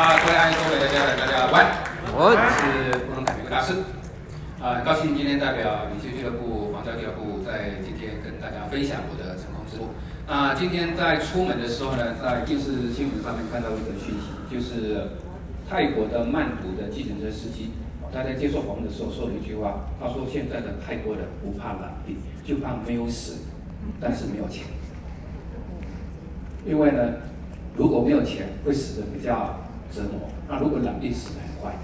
啊，各位爱各位的家长，大家晚安。我是不能改变的大师。啊，很高兴今天代表明星俱乐部、防教俱乐部在今天跟大家分享我的成功之路。那今天在出门的时候呢，在电视新闻上面看到一则讯息，就是泰国的曼谷的计程车司机，他在接受访问的时候说了一句话，他说现在的泰国人不怕染病，就怕没有死，但是没有钱。因为呢，如果没有钱，会死的比较折磨。那如果染病死得很快，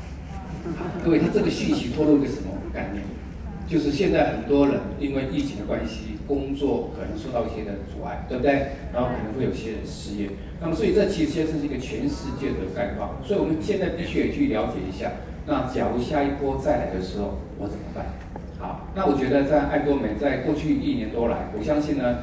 各位，他这个讯息透露一个什么概念？就是现在很多人因为疫情的关系，工作可能受到一些的阻碍，对不对？然后可能会有些人失业。那么，所以这其实是一个全世界的概况。所以我们现在必须也去了解一下。那假如下一波再来的时候，我怎么办？好，那我觉得在爱多美在过去一年多来，我相信呢，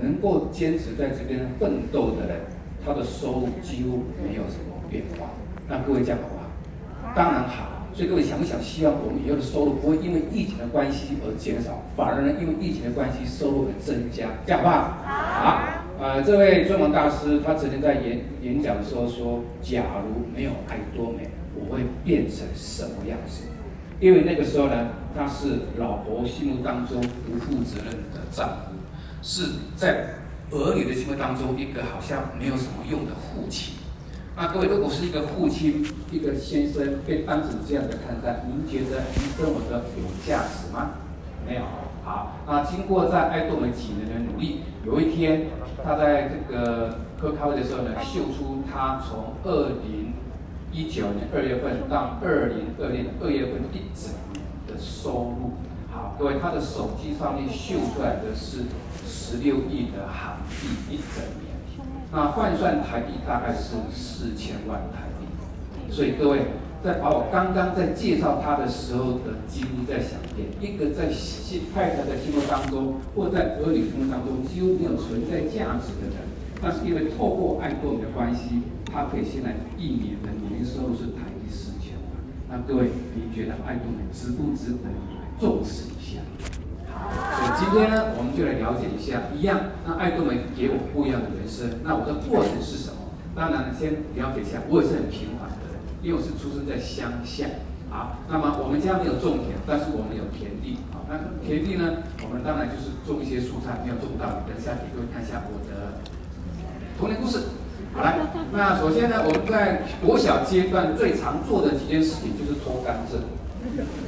能够坚持在这边奋斗的人，他的收入几乎没有什么变化。那各位这样好不好？当然好。所以各位想不想，希望我们以后的收入不会因为疫情的关系而减少，反而呢，因为疫情的关系收入而增加，这样好不好？好。呃，这位尊王大师他曾经在演演讲的时候说：“假如没有爱多美，我会变成什么样子？”因为那个时候呢，他是老婆心目当中不负责任的丈夫，是在儿女的心目当中一个好像没有什么用的父亲。那各位，如果是一个父亲，一个先生被当成这样的看待，您觉得您生活的有价值吗？没有。好，那经过在爱多美几年的努力，有一天他在这个喝咖啡的时候呢，秀出他从二零一九年二月份到二零二零二月份一整年的收入。好，各位，他的手机上面秀出来的是十六亿的韩币一整年。那换算台币大概是四千万台币，所以各位在把我刚刚在介绍他的时候的几乎再想一遍，一个在太太的心目当中或在儿女心目当中几乎没有存在价值的人，但是因为透过爱多美的关系，他可以现在一年的年收入是台币四千万。那各位，你觉得爱多美值不值得你来重视一下？所以今天呢，我们就来了解一下，一样，那爱多美给我不一样的人生。那我的过程是什么？当然，先了解一下，我也是很平凡的人，因为我是出生在乡下。好，那么我们家没有种田，但是我们有田地。好，那田地呢，我们当然就是种一些蔬菜，没有种到。等下给各位看一下我的童年故事。好来，那首先呢，我们在国小阶段最常做的几件事情就是拖甘蔗。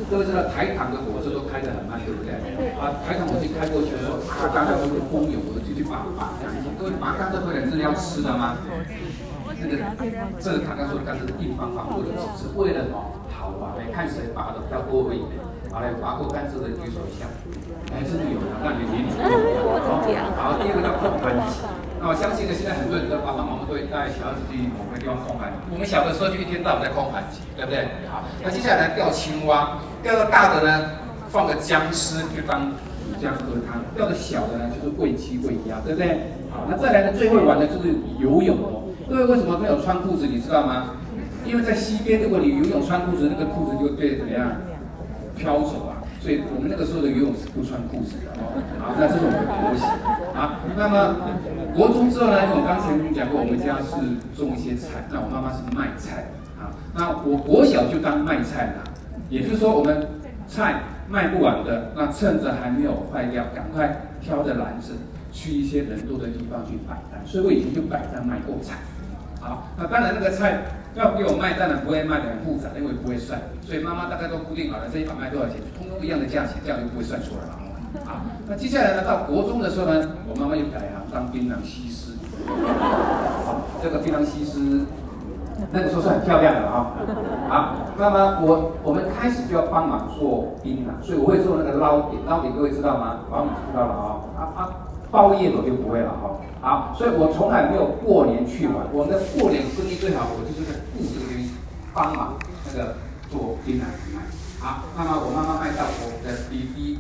各位知道台糖的火车都开得很慢，对不对？啊，台糖火车开过去的时候，啊，刚才我有工友，我就去拔拔。各位拔甘蔗回来是要吃的吗？那个这个刚刚说的甘蔗是硬邦邦，或者只是为了好玩，看谁拔的比较多一点。好来，拔过甘蔗的举手一下。哎，真的有，那你年龄好，第二个叫空盆机。那我相信呢，现在很多人都爸爸妈妈都会带小孩子去某个地方空盘。我们小的时候就一天到晚在空盘机，对不对？好，那接下来钓青蛙，钓到大的呢，放个姜丝就当煮姜喝汤；钓的小的呢，就是喂鸡喂鸭，对不对？好，那再来呢，最会玩的就是游泳哦。各位为什么没有穿裤子？你知道吗？因为在溪边，如果你游泳穿裤子，那个裤子就会被怎么样飘走啊。所以我们那个时候的游泳是不穿裤子的哦。好，那这是我们的国型。好，那么国中之后呢，因为我刚才跟你讲过，我们家是种一些菜，那我妈妈是卖菜啊。那我国小就当卖菜的，也就是说我们菜卖不完的，那趁着还没有坏掉，赶快挑着篮子去一些人多的地方去摆摊。所以我以前就摆摊卖过菜。好，那当然那个菜要给我卖，当然不会卖得很复杂，因为不会算，所以妈妈大概都固定好了这一把卖多少钱，通通一样的价钱，这样就不会算出来了。好，那接下来呢，到国中的时候呢，我妈妈又改行当槟榔西施。好，这个槟榔西施那个时候是很漂亮的啊。好，那么我我们开始就要帮忙做槟榔，所以我会做那个捞点，捞点各位知道吗？好，你知道了啊。啊啊。包夜我就不会了哈，好，所以我从来没有过年去玩。我们的过年生意最好，我就是在顾这边帮忙那个做槟榔卖。好，那么我妈妈卖到我的弟弟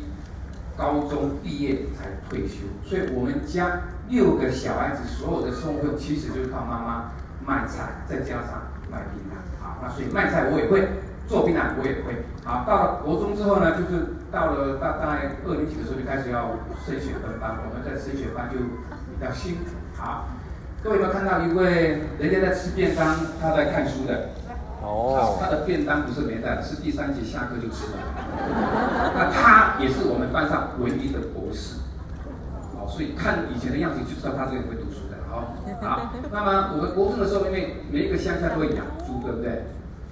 高中毕业才退休，所以我们家六个小孩子所有的生活费其实就是靠妈妈卖菜，再加上卖槟榔。好，那所以卖菜我也会，做槟榔我也会。好，到了国中之后呢，就是。到了大概二年级的时候，就开始要升学分班。我们在升学班就比较辛苦。好，各位有没有看到一位人家在吃便当，他在看书的？哦，他的便当不是没带，是第三节下课就吃了。那他也是我们班上唯一的博士。哦，所以看以前的样子就知道他是会读好，那么我们国中的时候，因为每一个乡下都会养猪，对不对？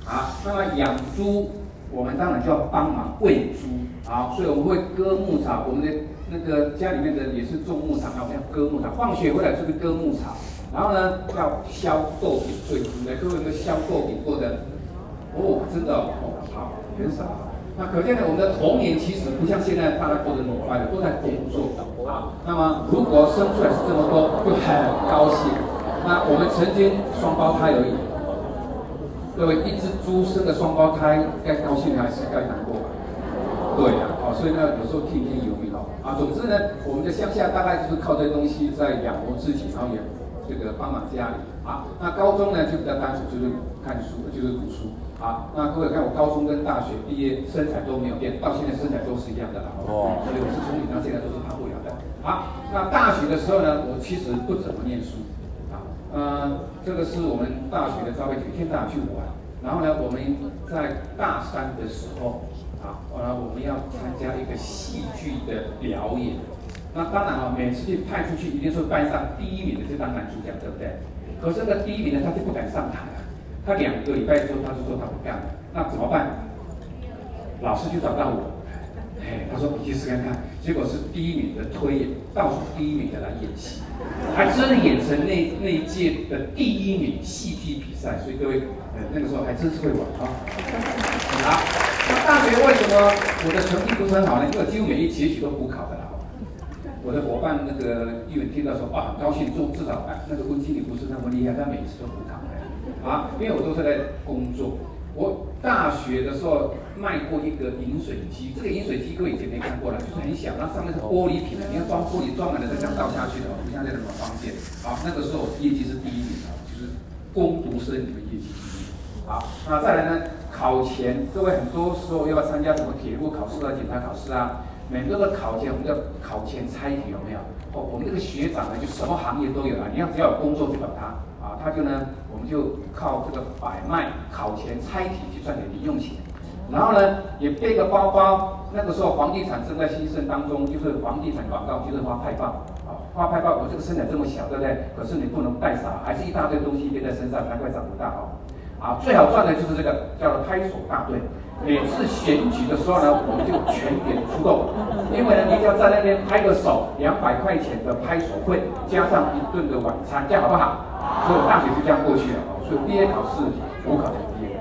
好，那么养猪，我们当然就要帮忙喂猪。好，所以我们会割牧草，我们的那个家里面的也是种牧场，然后要割牧草，放学回来就是割牧草。然后呢，要削豆饼对猪的，各位有没有削豆饼过的？哦，真的哦，好，很少。那可见呢，我们的童年其实不像现在大家过得那么快乐，都在工作啊。那么如果生出来是这么多，就很高兴。那我们曾经双胞胎而已，各位一只猪生个双胞胎，该高兴还是该难过？对呀，啊，所以呢，有时候听天由命哦。啊，总之呢，我们的乡下大概就是靠这些东西在养活自己，然后也。这个帮忙家里啊，那高中呢就比较单纯，就是看书，就是读书啊。那各位看我高中跟大学毕业，身材都没有变，到现在身材都是一样的啦。哦，所以我是从你到现在都是。好，那大学的时候呢，我其实不怎么念书啊。呃，这个是我们大学的招会，一天到晚去玩。然后呢，我们在大三的时候啊，呃，我们要参加一个戏剧的表演。那当然啊，每次去派出去，一定是班上第一名的就当男主角，对不对？可是那第一名呢，他就不敢上台啊。他两个礼拜之后，他就说他不干了。那怎么办？老师就找到我，哎，他说你去试看看。结果是第一名的推演，倒数第一名的来演戏，还真的演成那那一届的第一名戏剧比赛。所以各位，呃，那个时候还真是会玩啊。好，那大学为什么我的成绩不是很好呢？因为几乎每一节曲都补考的啦。我的伙伴那个议员听到说，哇，很高兴，做至少哎，那个温经理不是那么厉害，他每一次都补考的啊，因为我都是在工作。我大学的时候卖过一个饮水机，这个饮水机各位以前没看过了，就是很小，那上面是玻璃瓶的，你要装玻璃装满了再这样倒下去的，不像现在那么方便。好，那个时候我业绩是第一名的，就是工读生里面业绩第一名。好，那再来呢，考前各位很多时候要参加什么铁路考试啊、检查考试啊。每个的考前，我们叫考前猜题有没有？哦，我们这个学长呢，就什么行业都有啊。你要只要有工作就找他啊，他就呢，我们就靠这个摆卖考前猜题去赚点零用钱。然后呢，也背个包包。那个时候房地产正在兴盛当中，就是房地产广告就是发派报啊，发派报。我这个身材这么小，对不对？可是你不能带傻，还是一大堆东西背在身上，难怪长不大哦。啊，最好赚的就是这个叫做拍手大队。每次选举的时候呢，我们就全点出动，因为呢，你只要在那边拍个手，两百块钱的拍手费，加上一顿的晚餐，这样好不好？所以我大学就这样过去了，所以毕业考试我考才毕业。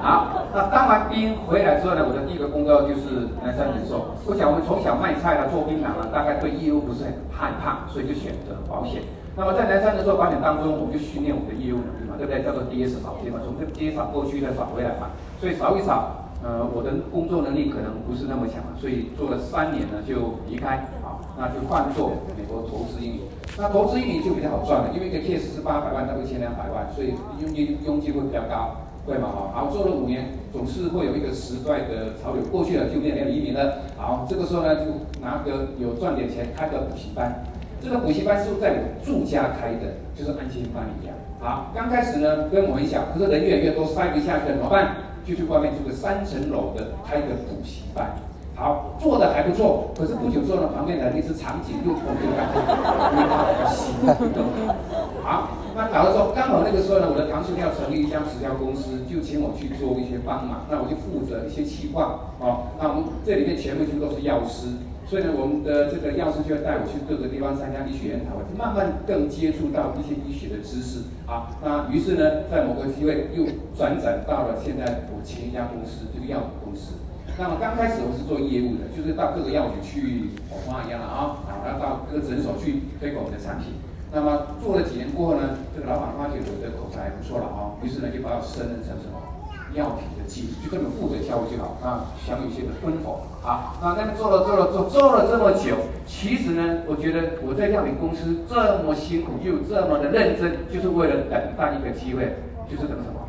好，那当完兵回来之后呢，我的第一个工作就是南山人寿。我想我们从小卖菜啊，做槟榔啊，大概对业务不是很害怕，所以就选择保险。那么在南山人寿保险当中，我们就训练我们的业务能力嘛，对不对？叫做跌是扫街嘛，从这街扫过去再扫回来嘛。所以扫一扫，呃，我的工作能力可能不是那么强，所以做了三年呢就离开，啊，那就换做美国投资英语。那投资英语就比较好赚了，因为一个 case 是八百万到一千两百万，所以佣金佣金会比较高，对吗？好，好，做了五年，总是会有一个时代的潮流过去了，就变成移民了。好，这个时候呢就拿个有赚点钱开个补习班，这个补习班是在我住家开的，就是安心班一样。好，刚开始呢规模很小，可是人越来越多，塞不下去，怎么办？就去外面租个三层楼的开个补习班，好，做的还不错。可是不久之后呢，旁边来了一只长颈鹿，我就感觉因为它比较新。好，那搞的时候刚好那个时候呢，我的堂兄要成立一家直销公司，就请我去做一些帮忙。那我就负责一些企划，哦，那我们这里面全部就都是药师。所以呢，我们的这个药师就要带我去各个地方参加医学研讨会，慢慢更接触到一些医学的知识啊。那于是呢，在某个机会又转展到了现在我前一家公司，这个药品公司。那么刚开始我是做业务的，就是到各个药局去跑花一样的啊，然后到各个诊所去推广我们的产品。那么做了几年过后呢，这个老板发觉我的口才不错了啊，于是呢就把我升任成什么？药品的经理，就这么负责教育就好啊，享有些的分红啊。那那么做了做了做做了这么久，其实呢，我觉得我在药品公司这么辛苦又这么的认真，就是为了等待一个机会，就是等什么？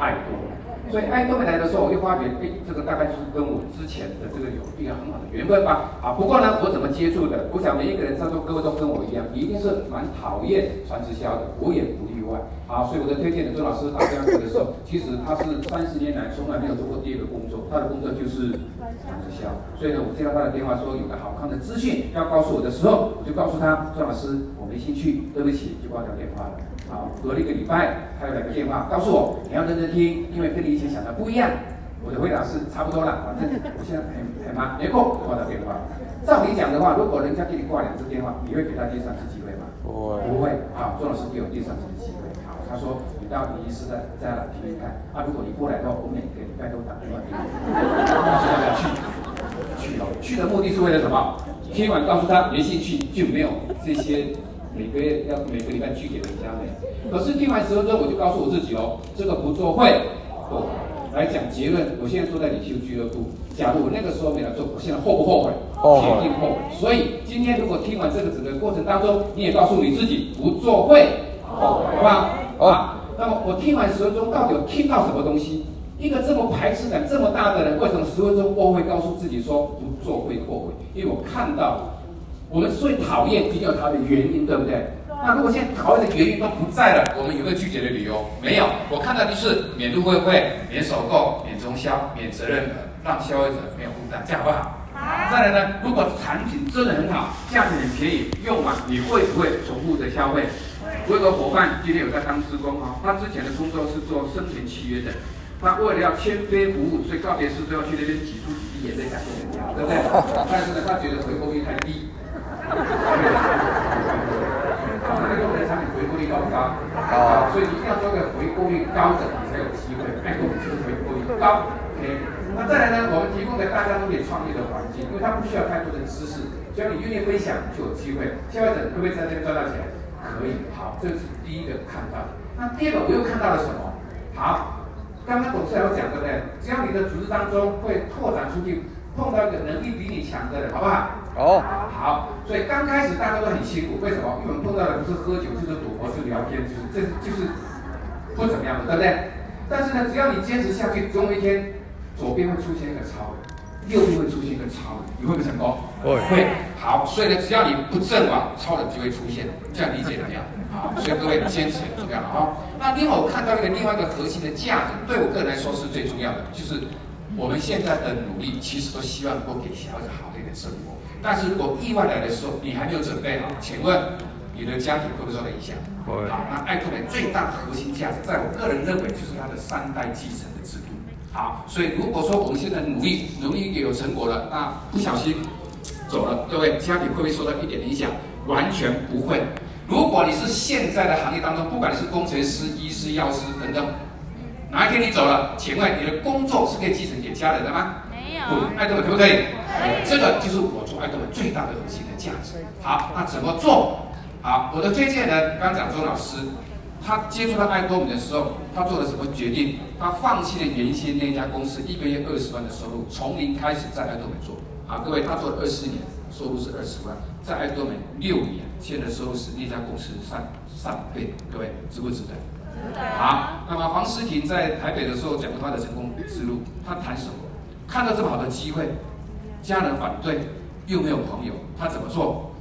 爱多。所以爱多没来的时候，我就发觉，哎，这个大概就是跟我之前的这个有一个很好的缘分吧。好，不过呢，我怎么接触的？我想每一个人在座各位都跟我一样，一定是蛮讨厌传直销的，我也不例外。好，所以我的推荐的周老师打电话的时候，其实他是三十年来从来没有做过第二个工作，他的工作就是传直销。所以呢，我接到他的电话说有个好康的资讯要告诉我的时候，我就告诉他，周老师，我没兴趣，对不起，就挂掉电话了。好，隔了一个礼拜，他又来个电话，告诉我你要认真听，因为跟你以前想的不一样。我的回答是差不多了，反正我现在很很忙，没空挂他电话。照你讲的话，如果人家给你挂两次电话，你会给他第三次机会吗？不会。不会。好，周老师给我第三次机会。好，他说你到礼仪室再再来听听看。啊，如果你过来的话，我每个礼拜都打电话给你。要不要去？去了。去的目的是为了什么？听完告诉他没兴趣，就没有这些。每个月要每个礼拜去给人家的，可是听完十分钟，我就告诉我自己哦，这个不做会后悔。来讲结论，我现在坐在领袖俱乐部，假如我那个时候没来做，我现在后不后悔？肯定后悔。所以今天如果听完这个整个过程当中，你也告诉你自己不做会后悔，好吧？好。那么我听完十分钟，到底有听到什么东西？一个这么排斥感这么大的人，为什么十分钟我会告诉自己说不做会后悔？因为我看到。我们最讨厌一定有它的原因，对不对？那如果现在讨厌的原因都不在了，我们有没有拒绝的理由？没有。我看到的是免入会费、免首购、免中销、免责任的，让消费者没有负担，这样好不好？好。再来呢，如果产品真的很好，价钱很便宜，用完你会不会重复的消费？我有个伙伴今天有在当施工啊，他之前的工作是做生前契约的，他为了要签约服务，所以告别式都要去那边挤出几滴眼泪感谢人家，对不对？但是呢，他觉得回购率太低。好，那个的产品回购率高不高？高，所以一定要做个回购率高的，你才有机会。爱多美就是回购率高，OK。那再来呢，我们提供给大家都可以创业的环境，因为它不需要太多的知识，只要你愿意分享，就有机会。消费者可不可以在这边赚到钱？可以。好，这是第一个看到。那第二个我又看到了什么？好，刚刚董事长有讲对不对？只要你的组织当中会拓展出去。碰到一个能力比你强的人，好不好？哦、oh.，好。所以刚开始大家都很辛苦，为什么？因为我们碰到的不是喝酒，就是赌博，是聊天，就是这就是不怎么样的，对不对？但是呢，只要你坚持下去，总有一天左边会出现一个超人，右边会出现一个超人，你会不会成功？会、oh.。会。好，所以呢，只要你不阵亡，超人就会出现。这样理解怎么样？好，所以各位坚持很重要了啊。那另外我看到一个另外一个核心的价值，对我个人来说是最重要的，就是。我们现在的努力，其实都希望能够给小孩子好一点的生活。但是如果意外来的时候，你还没有准备好，请问你的家庭会不会受到影响？会。好，那爱多美最大的核心价值，在我个人认为就是它的三代继承的制度。好，所以如果说我们现在努力，努力也有成果了，那不小心走了，各位家庭会不会受到一点影响？完全不会。如果你是现在的行业当中，不管你是工程师、医师、药师等等。哪一天你走了？请问你的工作是可以继承给家人的吗？爱多美可不可以？这个就是我做爱多美最大的核心的价值。好，那怎么做？好，我的推荐人刚刚讲周老师，他接触到爱多美的时候，他做了什么决定？他放弃了原先那家公司一个月二十万的收入，从零开始在爱多美做。好，各位，他做了二十年，收入是二十万，在爱多美六年，现在收入是那家公司三三倍。各位，值不值得？好，那么黄诗婷在台北的时候讲过他的成功之路，他谈什么？看到这么好的机会，家人反对，又没有朋友，他怎么做？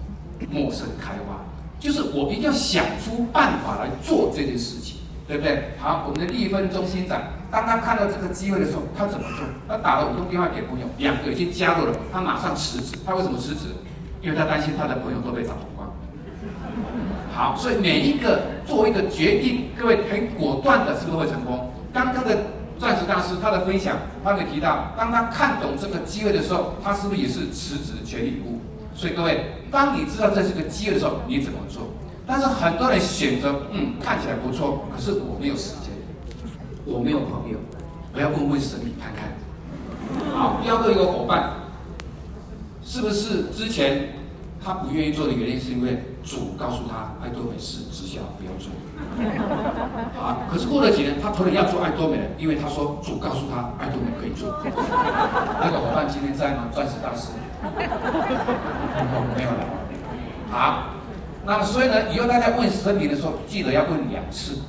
陌生开花，就是我一定要想出办法来做这件事情，对不对？好，我们的立分中心长，当他看到这个机会的时候，他怎么做？他打了五通电话给朋友，两个已经加入了，他马上辞职。他为什么辞职？因为他担心他的朋友都被找光。好，所以每一个做一个决定，各位很果断的，是不是会成功？刚刚的钻石大师他的分享，他会提到，当他看懂这个机会的时候，他是不是也是辞职全力以赴？所以各位，当你知道这是个机会的时候，你怎么做？但是很多人选择，嗯，看起来不错，可是我没有时间，我没有朋友，我要问问神明看看。好，第二个一个伙伴，是不是之前？他不愿意做的原因是因为主告诉他爱多美是直销，不要做。好，可是过了几年，他突然要做爱多美了，因为他说主告诉他爱多美可以做。那个伙伴今天在吗？钻石大师？没有了。好，那所以呢，以后大家问神明的时候，记得要问两次，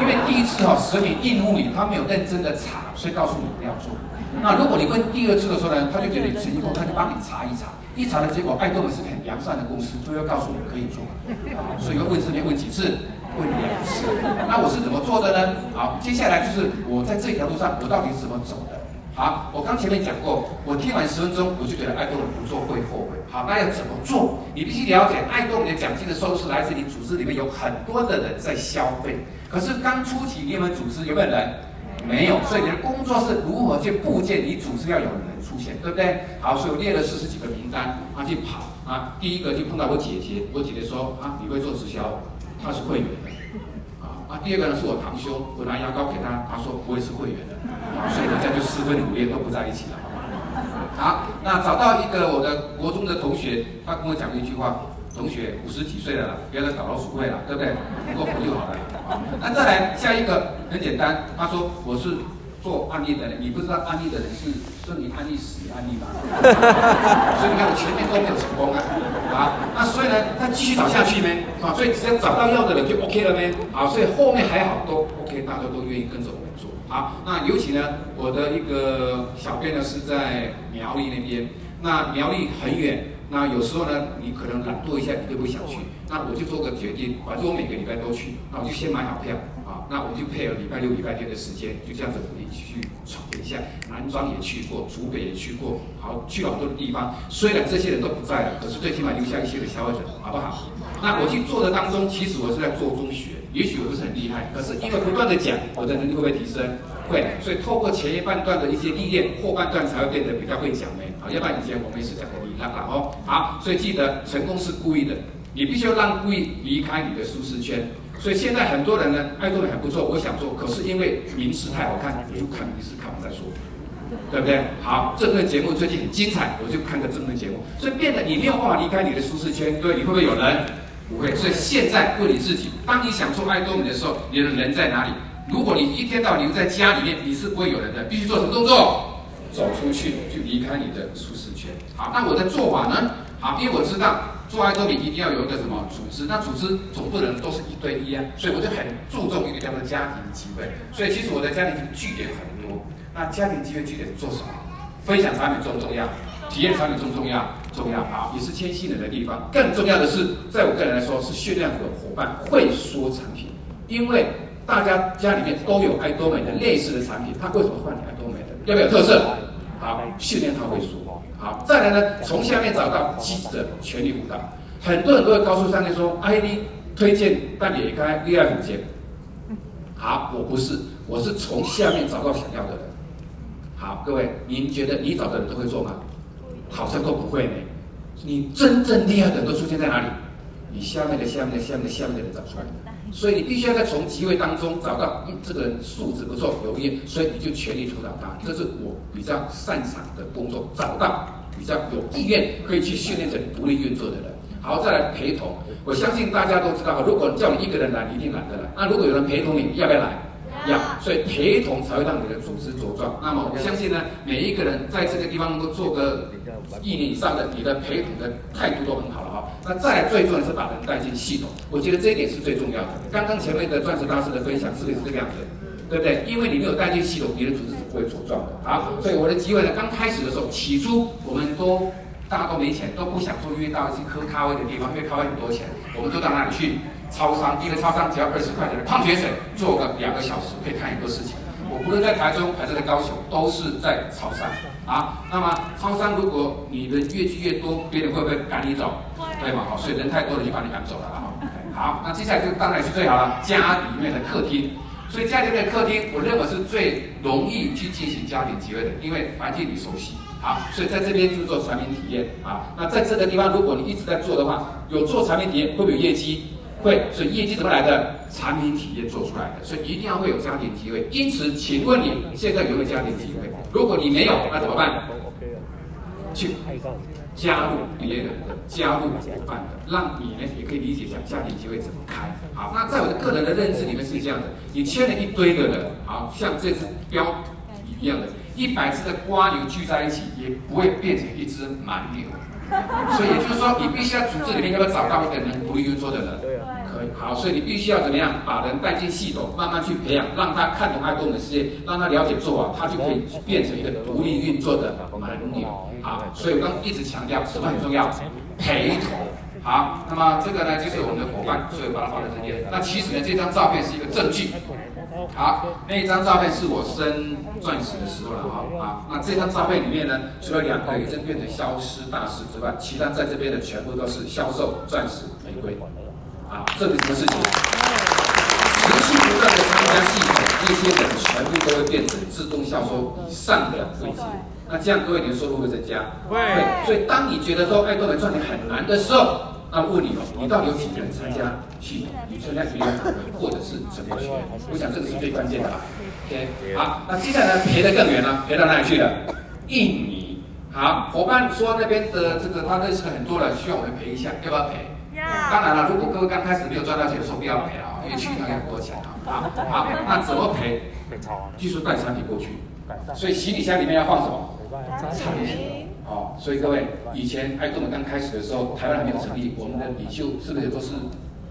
因为第一次哈、哦，神明应付你，他没有认真的查，所以告诉你不要做。那如果你问第二次的时候呢，他就觉得你诚意够，他就帮你查一查，一查的结果，爱多美是很良善的公司，都要告诉你可以做。啊，所以要问神明问几次？问两次。那我是怎么做的呢？好，接下来就是我在这条路上，我到底是怎么走的？好，我刚前面讲过，我听完十分钟，我就觉得爱多美不做会后悔。好，那要怎么做？你必须了解，爱多美的奖金的收入是来自你组织里面有很多的人在消费。可是刚初期你们组织有没有人？没有，所以你的工作是如何去布建你组织要有人出现，对不对？好，所以我列了四十几个名单，啊，去跑啊。第一个就碰到我姐姐，我姐姐说啊，你会做直销，她是会员的。啊，第二个呢是我堂兄，我拿牙膏给他，他说不会是会员的。所以人家就四分五裂都不在一起了，好，那找到一个我的国中的同学，他跟我讲了一句话：同学五十几岁了，不要再搞老鼠会了，对不对？过活就好了。好，那再来下一个很简单，他说我是做案例的人，你不知道案例的人是生你案例死你案例吧？所以你看我前面都没有成功啊。啊，那所以呢，他继续找下去没？啊，所以只要找到要的人就 OK 了没？啊，所以后面还好都 OK，大家都愿意跟着我做。好，那尤其呢，我的一个小编呢是在苗栗那边，那苗栗很远，那有时候呢，你可能懒惰一下，你就不想去，那我就做个决定，反正我每个礼拜都去，那我就先买好票，啊，那我就配合礼拜六、礼拜天的时间，就这样子一起去闯一下，南庄也去过，竹北也去过，好，去好多的地方，虽然这些人都不在了，可是最起码留下一些的消费者，好不好？那我去做的当中，其实我是在做中学。也许我不是很厉害，可是因为不断的讲，我的能力会不会提升？会，所以透过前一半段的一些历练，后半段才会变得比较会讲要不然以前我们也是讲的离啦啦哦。好，所以记得成功是故意的，你必须要让故意离开你的舒适圈。所以现在很多人呢，爱多美还不错，我想做，可是因为名次太好看，我就看名次看完再说，对不对？好，这个节目最近很精彩，我就看个这个节目，所以变得你没有办法离开你的舒适圈，对，你会不会有人？不会，所以现在问你自己：当你想做爱多美的时候，你的人在哪里？如果你一天到晚留在家里面，你是不会有人的。必须做什么动作？走出去，去离开你的舒适圈。好，那我的做法呢？好，因为我知道做爱多美一定要有一个什么组织，那组织总不能都是一对一啊，所以我就很注重一个叫做家庭机会。所以其实我的家庭据点很多。那家庭机会据点做什么？分享产品重不重要？体验产品重不重要？重要，好，也是牵新人的地方。更重要的是，在我个人来说，是训练我的伙伴会说产品，因为大家家里面都有爱多美的类似的产品，他为什么换你爱多美的？要不要有特色？好，训练他会说。好，再来呢，从下面找到积极的全力辅导。很多人都会告诉上面说，ID 推荐但也开第二总监。好，我不是，我是从下面找到想要的人。好，各位，您觉得你找的人都会做吗？好像都不会呢。你真正厉害的人都出现在哪里？你下面的、下面的、下面的、下面的人找出来的。所以你必须要在从机会当中找到，嗯，这个人素质不错，有意，所以你就全力辅导他。这是我比较擅长的工作，找到比较有意愿可以去训练成独立运作的人。好，再来陪同。我相信大家都知道，如果叫你一个人来，你一定懒得来。那如果有人陪同你，要不要来？要，所以陪同才会让你的组织茁壮。那么我相信呢，每一个人在这个地方能够做个一年以上的，你的陪同的态度都很好了哈。那再最重要是把人带进系统，我觉得这一点是最重要的。刚刚前面的钻石大师的分享是不是这个样子？对不对？因为你没有带进系统，你的组织是不会茁壮的。好，所以我的机会呢，刚开始的时候，起初我们都大家都没钱，都不想说约到一些喝咖啡的地方，因为咖啡很多钱，我们就到那里去。超商，一个超商只要二十块钱的矿泉水，做个两个小时可以看很多事情。我不论在台中还是在高雄，都是在超商啊。那么超商，如果你的越聚越多，别人会不会赶你走？对吗？好，所以人太多了就把你赶走了啊。好，那接下来就当然是最好了，家里面的客厅。所以家里面的客厅，我认为是最容易去进行家庭聚会的，因为环境你熟悉。好，所以在这边就做产品体验啊。那在这个地方，如果你一直在做的话，有做产品体验，会不会有业绩？会，所以业绩怎么来的？产品体验做出来的，所以一定要会有家庭机会。因此，请问你现在有没有家庭机会？如果你没有，那怎么办？去加入别人的，加入伙伴的，让你呢也可以理解一下家庭机会怎么开。好，那在我的个人的认知里面是这样的：你签了一堆的人，好像这只标一样的，一百只的瓜牛聚在一起，也不会变成一只蛮牛。所以也就是说，你必须要组织里面要找到一个能独立运作的人？对，可以。好，所以你必须要怎么样把人带进系统，慢慢去培养，让他看懂爱多的世界，让他了解做啊，他就可以变成一个独立运作的蛮牛。好，所以我刚一直强调什么很重要，陪同。好，那么这个呢就是我们的伙伴，所以把它放在这边。那其实呢，这张照片是一个证据。好，那一张照片是我升钻石的时候了哈。啊，那这张照片里面呢，除了两个已经变成消失大师之外，其他在这边的全部都是销售钻石玫瑰。啊，这个什么事情？持续不断的参加系统，这些人全部都会变成自动销售以上的位阶。那这样各位你的收入会增加？会。所以当你觉得说哎多美赚钱很难的时候，那问你哦，你到底有几个人参加系统？你参加学员或者是成功学？我想这个是最关键的吧。OK，好，那接下来赔得更远了，赔到哪里去了？印尼。好，伙伴说那边的这个他认识很多人，需要我们赔一下，要不要赔？要。当然了，如果各位刚开始没有赚到钱的时候，不要赔啊，因为去一趟要很多钱啊。好，好，那怎么赔？技术带产品过去。所以行李箱里面要放什么？产品。哦，所以各位，以前爱动的刚开始的时候，台湾还没有成立，我们的领袖是不是都是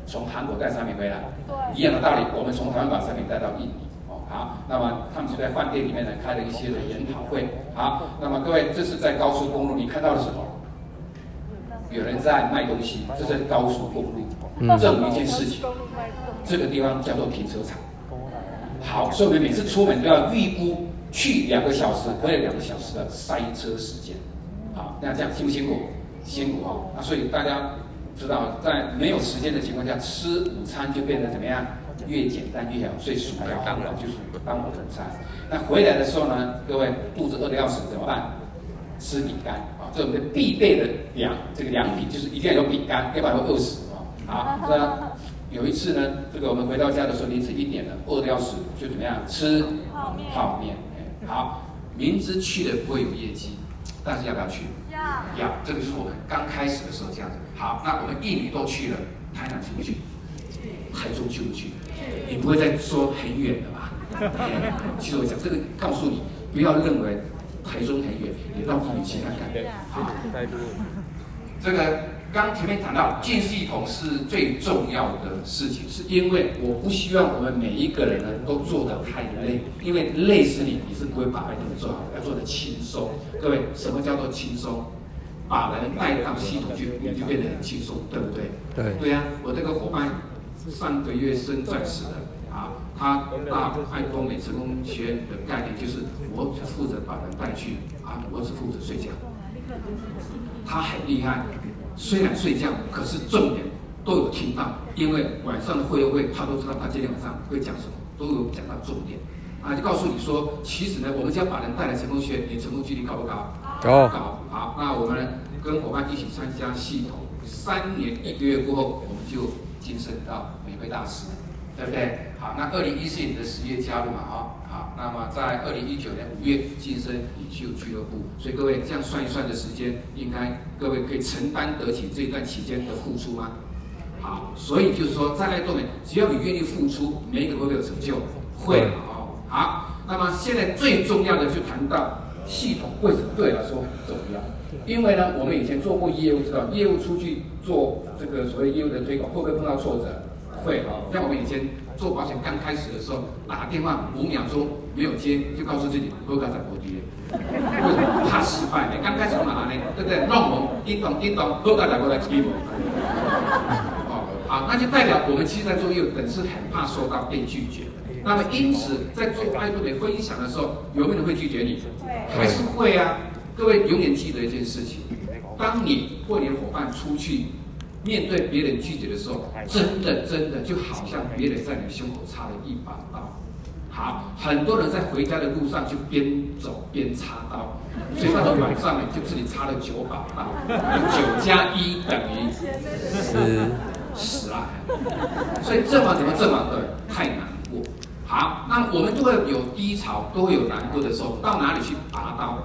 从韩国带商品回来？对，一样的道理，我们从台湾把商品带到印尼。哦，好，那么他们就在饭店里面呢开了一些的研讨会。好，那么各位，这是在高速公路，你看到了什么？有人在卖东西，这是高速公路。证明一件事情，这个地方叫做停车场。好，所以我们每次出门都要预估去两个小时，或者两个小时的塞车时间。好，那这样辛不辛苦？辛苦啊！那所以大家知道，在没有时间的情况下，吃午餐就变得怎么样？越简单越好。所以薯条当然就属于当午餐。那回来的时候呢，各位肚子饿得要死怎么办？吃饼干啊！这我们的必备的粮，这个粮品就是一定要有饼干，要不然会饿死啊！好，那有一次呢，这个我们回到家的时候凌晨一点了，饿得要死，就怎么样？吃泡面。泡面。好，明知去了不会有业绩。但是要不要去？要，要。这个就是我们刚开始的时候这样子。好，那我们印尼都去了，台南去不去？台中去不去？你不会再说很远的吧？其实我讲这个，告诉你，不要认为台中很远，你到印尼去看看。好，这个。刚前面谈到进系统是最重要的事情，是因为我不希望我们每一个人呢都做得太累，因为累死你，你是不会把爱多美做好，要做得轻松。各位，什么叫做轻松？把人带到系统去，你就变得很轻松，对不对？对。对呀，我这个伙伴上个月升钻石的啊，他大爱多美成功学院的概念就是，我只负责把人带去啊，我只负责睡觉。他很厉害。虽然睡觉，可是重点都有听到，因为晚上的会友会，他都知道他今天晚上会讲什么，都有讲到重点，啊，就告诉你说，其实呢，我们只要把人带来成功学，你成功几率高不高？高。高。好，那我们跟伙伴一起参加系统，三年一个月过后，我们就晋升到玫瑰大师，对不对？好，那二零一四年的十月加入嘛，啊。好，那么在二零一九年五月晋升领袖俱乐部，所以各位这样算一算的时间，应该各位可以承担得起这段期间的付出吗？好，所以就是说，在爱多美，只要你愿意付出，每一个会有成就？会哦。好，那么现在最重要的就谈到系统为什么对我来说很重要？因为呢，我们以前做过业务，知道业务出去做这个所谓业务的推广，会不会碰到挫折？会哦。像我们以前。做保险刚开始的时候，打电话五秒钟没有接，就告诉自己不会再破底。为什么？怕失败。你刚开始干嘛呢？对不对？弄我一懂一懂，不会再过来欺负我。哦，好，那就代表我们其实在做业务，本身很怕受到被拒绝。那么因此，在做爱多美分享的时候，有没有人会拒绝你？还是会啊。各位永远记得一件事情：当你或你的伙伴出去。面对别人拒绝的时候，真的真的就好像别人在你胸口插了一把刀。好，很多人在回家的路上就边走边插刀，所以到了晚上呢，就自己插了九把刀。九加一等于十，十啊！所以这么怎么这么的太难过？好，那我们都会有低潮，都会有难过的时候，到哪里去拔刀？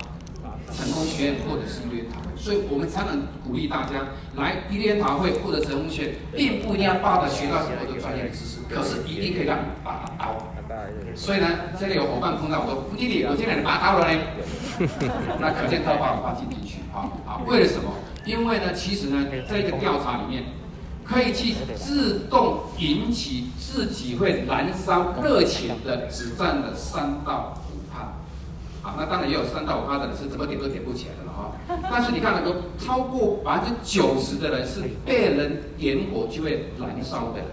成功学院或者是一联。所以我们才能鼓励大家来一联讨会或者成功学，并不一定要抱着学到很多的专业知识，可是一定可以让你拔刀。所以呢，这里有伙伴碰到我说：“吴经理，我今天来拔刀了呢。”那可见他把我放进进去，好好，为了什么？因为呢，其实呢，在一个调查里面，可以去自动引起自己会燃烧热情的，只占了三到五趴。好，那当然也有三到五趴的人是怎么点都点不起来的了哈。但是你看，有超过百分之九十的人是被人点火就会燃烧的人。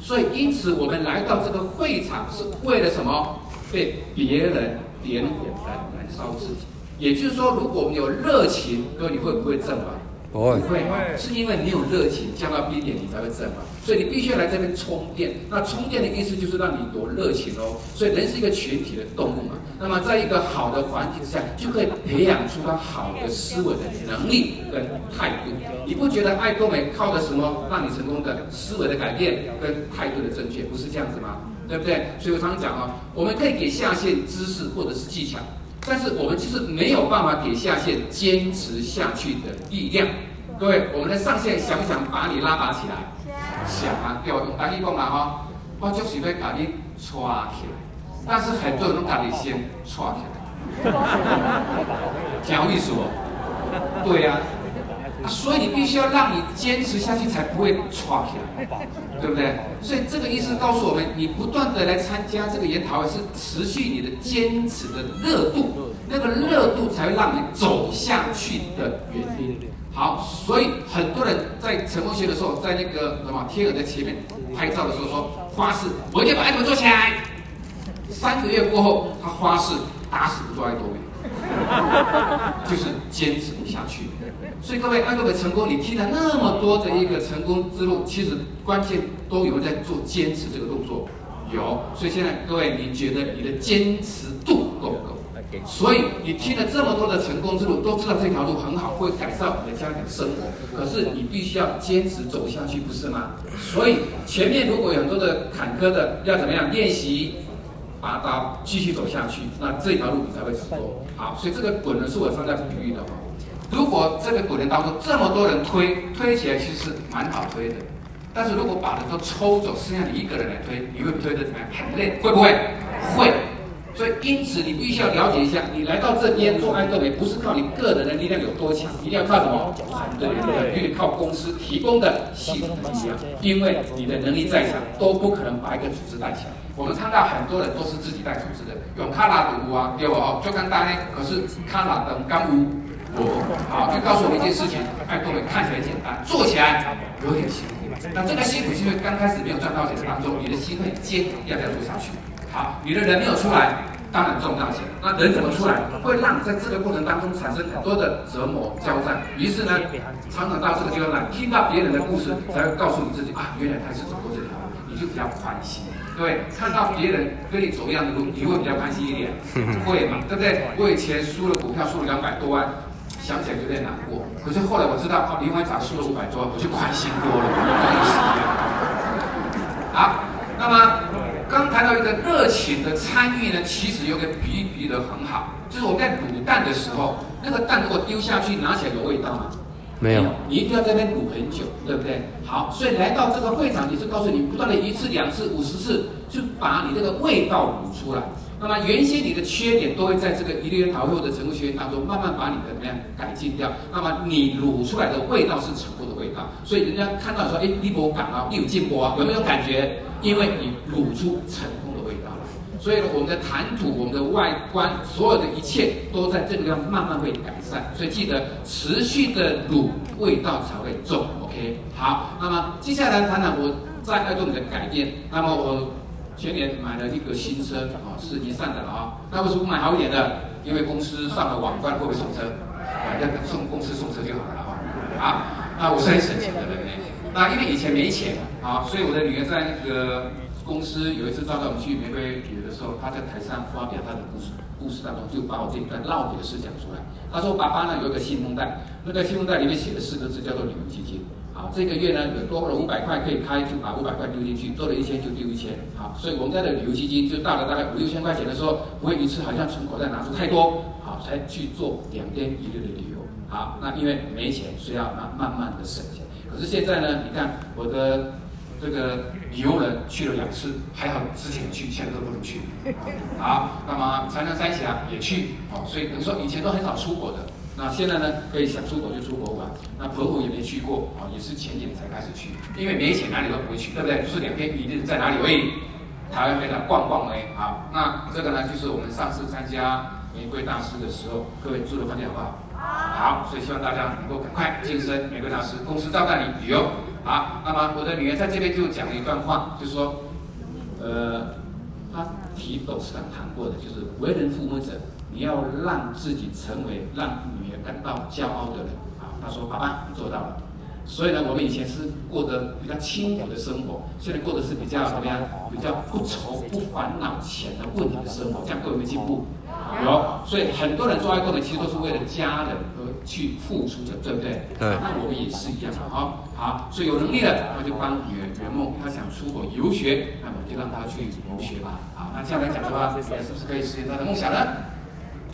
所以，因此我们来到这个会场是为了什么？被别人点火来燃烧自己。也就是说，如果我们有热情，各位你会不会震吗？不会，不会，是因为你有热情，降到冰点你才会震嘛。所以你必须要来这边充电。那充电的意思就是让你有热情哦。所以人是一个群体的动物嘛。那么在一个好的环境之下，就可以培养出他好的思维的能力跟态度。你不觉得爱多美靠的什么让你成功的思维的改变跟态度的正确，不是这样子吗？对不对？所以我常常讲哦，我们可以给下线知识或者是技巧。但是我们其实没有办法给下线坚持下去的力量。各位，我们的上线想不想把你拉拔起来？想啊，给我用单一功能哈，我就是要把你抓起来。但是很多人都把你先抓起来，讲意思哦。对呀。啊、所以你必须要让你坚持下去，才不会垮起来，对不对？所以这个意思告诉我们，你不断的来参加这个研讨会，是持续你的坚持的热度，那个热度才会让你走下去的原因。好，所以很多人在成功学的时候，在那个什么天鹅的前面拍照的时候说发誓，我一定把爱多美做起来。三个月过后，他发誓打死不做爱多美。就是坚持不下去，所以各位爱多美成功，你听了那么多的一个成功之路，其实关键都有在做坚持这个动作，有。所以现在各位，你觉得你的坚持度够不够？所以你听了这么多的成功之路，都知道这条路很好，会改善你的家庭生活。可是你必须要坚持走下去，不是吗？所以前面如果有很多的坎坷的，要怎么样练习？拔刀继续走下去，那这条路你才会成功。好，所以这个滚轮是我上在比喻的哦。如果这个滚轮当中这么多人推，推起来其实蛮好推的。但是如果把人都抽走，剩下你一个人来推，你会推得怎么样？很累，会不会？会。所以因此你必须要了解一下，你来到这边做爱多美，不是靠你个人的力量有多强，一定要靠什么？团队力量，因为靠公司提供的系统的力量。因为你的能力再强，都不可能把一个组织带起来。我们看到很多人都是自己带组织的，用卡拉独啊，对不哦？就简单呢，可是卡拉等干屋，好，就告诉我们一件事情：爱多美看起来简单，做起来有点辛苦。那这个辛苦是因为刚开始没有赚到钱当中，你的心会坚，要不要做下去？好，你的人没有出来，当然赚不到钱。那人怎么出来？会让你在这个过程当中产生很多的折磨、交战。于是呢，常常到这个地方来，听到别人的故事，才会告诉你自己啊，原来他是走过这条路，你就比较宽心。对，看到别人跟你走一样的路，你会比较开心一点，会嘛？对不对？我以前输了股票，输了两百多万，想起来就有点难过。可是后来我知道，哦，林怀长输了五百多万，我就宽心多了。好，那么刚谈到一个热情的参与呢，其实有个比喻比喻的很好，就是我们在卤蛋的时候，那个蛋如果丢下去，拿起来有味道吗？没有，你一定要在那边卤很久，对不对？好，所以来到这个会场，也是告诉你，不断的一次、两次、五十次，就把你这个味道卤出来。那么原先你的缺点都会在这个一个研讨会的成功学院当中，慢慢把你的怎么样改进掉。那么你卤出来的味道是成功的味道，所以人家看到说，哎，你有感啊，你有进步啊，有没有感觉？因为你卤出成功的味道来。所以我们的谈吐、我们的外观，所有的一切都在这个地方慢慢会改善。所以记得持续的卤，味道才会重。OK，好。那么接下来谈谈我在爱多美的改变。那么我前年买了一个新车，啊，是尼桑的啊。那为什么不买好一点的？因为公司上了网关会不会送车？啊，要送公司送车就好了啊。啊，那我是很省钱的人。那因为以前没钱啊，所以我的女儿在那个。公司有一次招待我们去玫瑰旅游的时候，她在台上发表她的故事，故事当中就把我这一段烙铁的事讲出来。她说：“爸爸呢有一个信封袋，那个信封袋里面写的四个字叫做旅游基金。这个月呢有多了五百块可以开，就把五百块丢进去；多了一千就丢一千。好，所以我们家的旅游基金就到了大概五六千块钱的时候，不会一次好像从口袋拿出太多，好才去做两天一日的旅游。好，那因为没钱，所以要慢慢慢的省钱。可是现在呢，你看我的。”这个旅游人去了两次，还好之前去，现在都不能去。好，那么长江三峡也去，哦，所以等于说以前都很少出国的，那现在呢，可以想出国就出国玩。那澎湖也没去过啊，也是前几年才开始去，因为没钱哪里都不会去，对不对？就是两天一日在哪里喂，台湾没来逛逛喂。好，那这个呢，就是我们上次参加玫瑰大师的时候，各位住的饭店好不好？好，所以希望大家能够赶快晋升玫瑰大师，公司招待你旅游。好，那么我的女儿在这边就讲了一段话，就是说，呃，她提董事长谈过的，就是为人父母者，你要让自己成为让女儿感到骄傲的人。啊，他说：“爸爸，你做到了。”所以呢，我们以前是过得比较清苦的生活，现在过的是比较怎么样？比较不愁不烦恼钱的问题的生活，这样各位有没有进步？有。所以很多人做爱过的，其实都是为了家人而去付出的，对不对？对。那我们也是一样的。好，好，所以有能力的，那就帮女儿圆梦。她想出国游学，那么就让她去游学吧。好，那这样来讲的话，是不是可以实现她的梦想呢？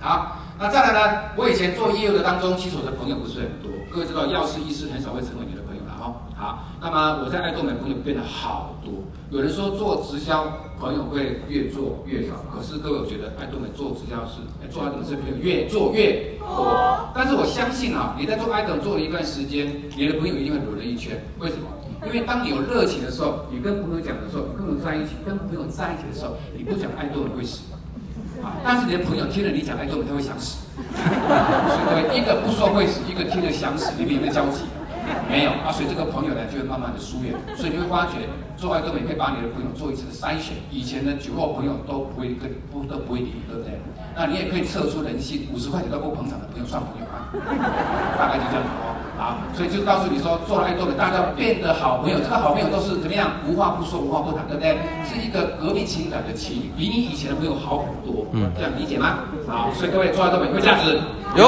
好，那再来呢？我以前做业务的当中，其实我的朋友不是很多。各位知道，药师、医师很少会成为你的朋友了哈。好，那么我在爱多美朋友变得好多。有人说做直销朋友会越做越少，可是各位我觉得爱多美做直销是，做爱多美是朋友越做越多。但是我相信啊，你在做爱多美做了一段时间，你的朋友一定会轮了一圈。为什么？因为当你有热情的时候，你跟朋友讲的时候，你跟朋友在一起，跟朋友在一起的时候，你不讲爱多美会死。啊但是你的朋友听了你讲爱多美，他会想死。所以各位，一个不说会死，一个听了想死，你们有没有交集？没有啊，所以这个朋友呢就会慢慢的疏远。所以你会发觉，做爱多美可以把你的朋友做一次筛选。以前的酒后朋友都不会跟不都不会理你，对不对？那你也可以测出人性，五十块钱都不捧场的朋友算朋友啊。大概就这样子哦。好，所以就告诉你说，做了爱多美，大家变得好朋友。这个好朋友都是怎么样？无话不说，无话不谈，对不对？是一个革命情感的情谊，比你以前的朋友好很多。嗯，这样理解吗？好，所以各位做爱多美有没有价值？有。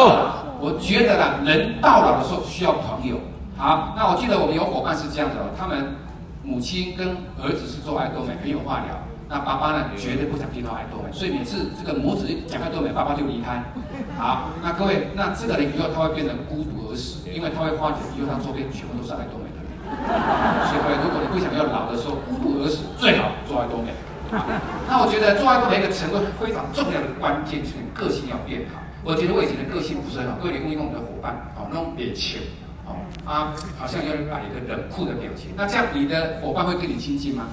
我觉得啦，人到老的时候需要朋友。好，那我记得我们有伙伴是这样的，他们母亲跟儿子是做爱多美，很有话聊。那爸爸呢，绝对不想听到爱多美，所以每次这个母子讲爱多美，爸爸就离开。好，那各位，那这个人以后他会变得孤独因为他会发觉因为他周边全部都是爱多美的人。所以，如果你不想要老的时候孤独而死，最好做爱多美。那我觉得做爱多美一个成功非常重要的关键就是个性要变好。我觉得我以前的个性不是很好，各位问一用我们的伙伴，好，那种脸球，好啊，好像要摆一个冷酷的表情，那这样你的伙伴会跟你亲近吗？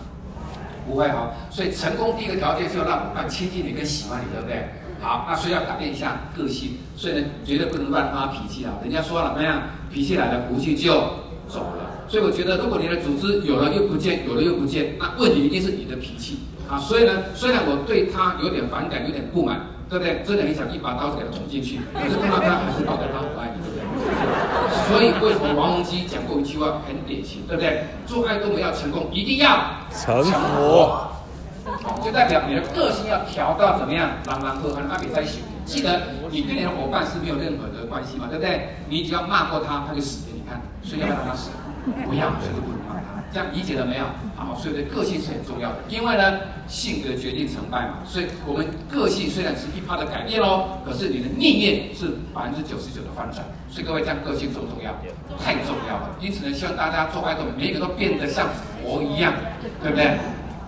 不会哈，所以成功第一个条件是要让伙伴亲近你跟喜欢你，对不对？好，那所以要改变一下个性，所以呢，绝对不能乱发脾气啊！人家说了，怎么样？脾气来了，福气就走了。所以我觉得，如果你的组织有了又不见，有了又不见，那问题一定是你的脾气啊！所以呢，虽然我对他有点反感，有点不满，对不对？真的很想一把刀子给他捅进去，可是看到他还是抱着他，我爱你，对不对？所以为什么王洪基讲过一句话很典型，对不对？做爱都没要成功，一定要成佛，就代表你的个性要调到怎么样？朗朗和和阿比在一起，记得你跟你的伙伴是没有任何的关系嘛，对不对？你只要骂过他，他就死给你看，所以要让他死，不要。这样理解了没有？好，所以的个性是很重要的，因为呢，性格决定成败嘛。所以我们个性虽然是一趴的改变喽，可是你的逆面是百分之九十九的翻转。所以各位，这样个性重不重要？太重要了。因此呢，希望大家做爱豆，每一个都变得像佛一样，对不对？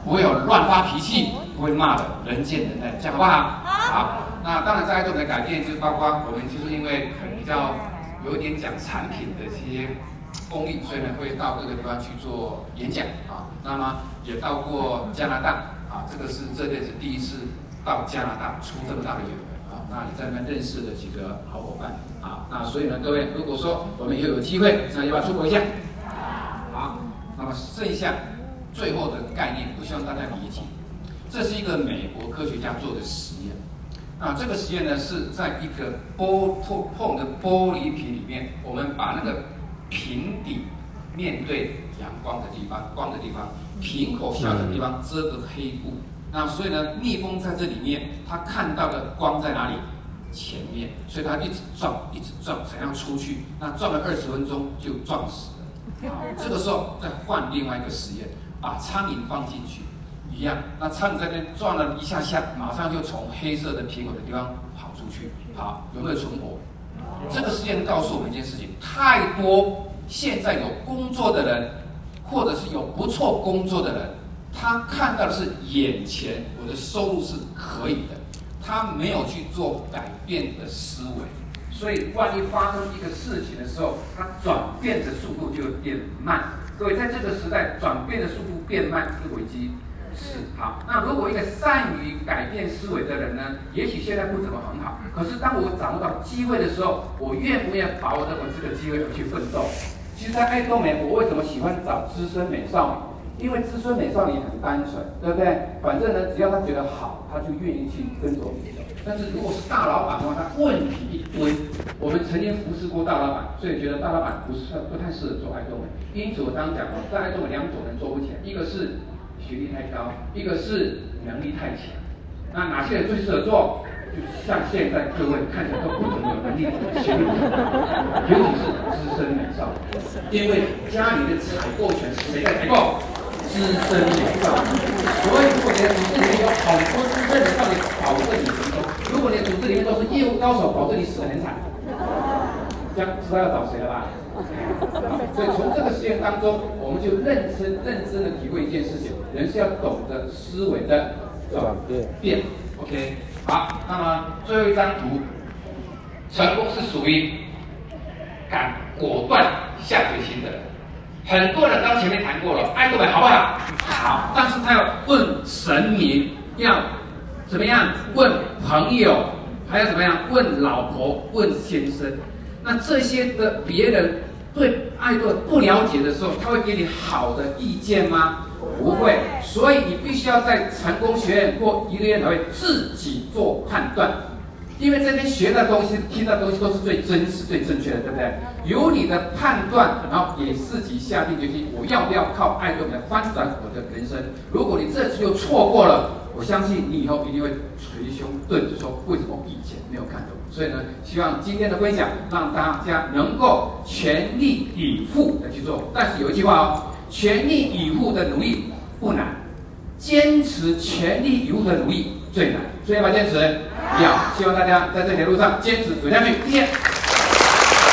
不会有乱发脾气，不会骂的，人见人爱，这样好不好？好。那当然，在爱多美的改变，就是包括我们就是因为比较有一点讲产品的这些。功力，所以呢会到各个地方去做演讲啊。那么也到过加拿大啊，这个是这辈子第一次到加拿大出这么大的远门啊。那你在那边认识了几个好伙伴啊。那所以呢，各位如果说我们以后有机会，那要不要出国一下？好，那么剩下最后的概念，我希望大家理解，这是一个美国科学家做的实验。啊，这个实验呢是在一个玻透碰的玻璃瓶里面，我们把那个。瓶底面对阳光的地方，光的地方，瓶口小的地方遮个黑布。那所以呢，蜜蜂在这里面，它看到的光在哪里？前面，所以它一直撞，一直撞，才要出去。那撞了二十分钟就撞死了。好，这个时候再换另外一个实验，把苍蝇放进去，一样。那苍蝇在那撞了一下下，马上就从黑色的瓶口的地方跑出去。好，有没有存活？这个实验告诉我们一件事情：太多现在有工作的人，或者是有不错工作的人，他看到的是眼前我的收入是可以的，他没有去做改变的思维。所以万一发生一个事情的时候，他转变的速度就会变慢。各位，在这个时代，转变的速度变慢是危机。是好，那如果一个善于改变思维的人呢？也许现在不怎么很好，可是当我掌握到机会的时候，我愿不愿意把握这个这个机会而去奋斗？其实，在爱多美，我为什么喜欢找资深美少女？因为资深美少女很单纯，对不对？反正呢，只要她觉得好，她就愿意去跟着你走。但是如果是大老板的话，他问题一堆。我们曾经服侍过大老板，所以觉得大老板不是不太适合做爱多美。因此，我刚刚讲了，在爱多美两种人做不起来，一个是。学历太高，一个是能力太强。那哪些人最适合做？就像现在各位看起来都不怎么有能力的学历，尤其是资深美少，因为家里的采购权是谁在采购？资深美少。所以，如果你的组织里面有好多资深美少女，保证你成功；如果你的组织里面都是业务高手，保证你死得很惨。这样知道要找谁了吧？所以从这个实验当中，我们就认真认真的体会一件事情：人是要懂得思维的转变。OK，好，那么最后一张图，成功是属于敢果断下决心的。很多人刚前面谈过了，爱多美好不好？好，但是他要问神明，要怎么样？问朋友，还要怎么样？问老婆，问先生。那这些的别人。对爱豆不了解的时候，他会给你好的意见吗？不会，所以你必须要在成功学院或一个月才会自己做判断，因为这边学的东西、听的东西都是最真实、最正确的，对不对？有你的判断，然后给自己下定决心，我要不要靠爱豆来翻转我的人生？如果你这次又错过了，我相信你以后一定会捶胸顿足说：为什么以前没有看懂？所以呢，希望今天的分享让大家能够全力以赴的去做。但是有一句话哦，全力以赴的努力不难，坚持全力以赴的努力最难。所以要不要坚持？要。希望大家在这条路上坚持走下去。谢谢。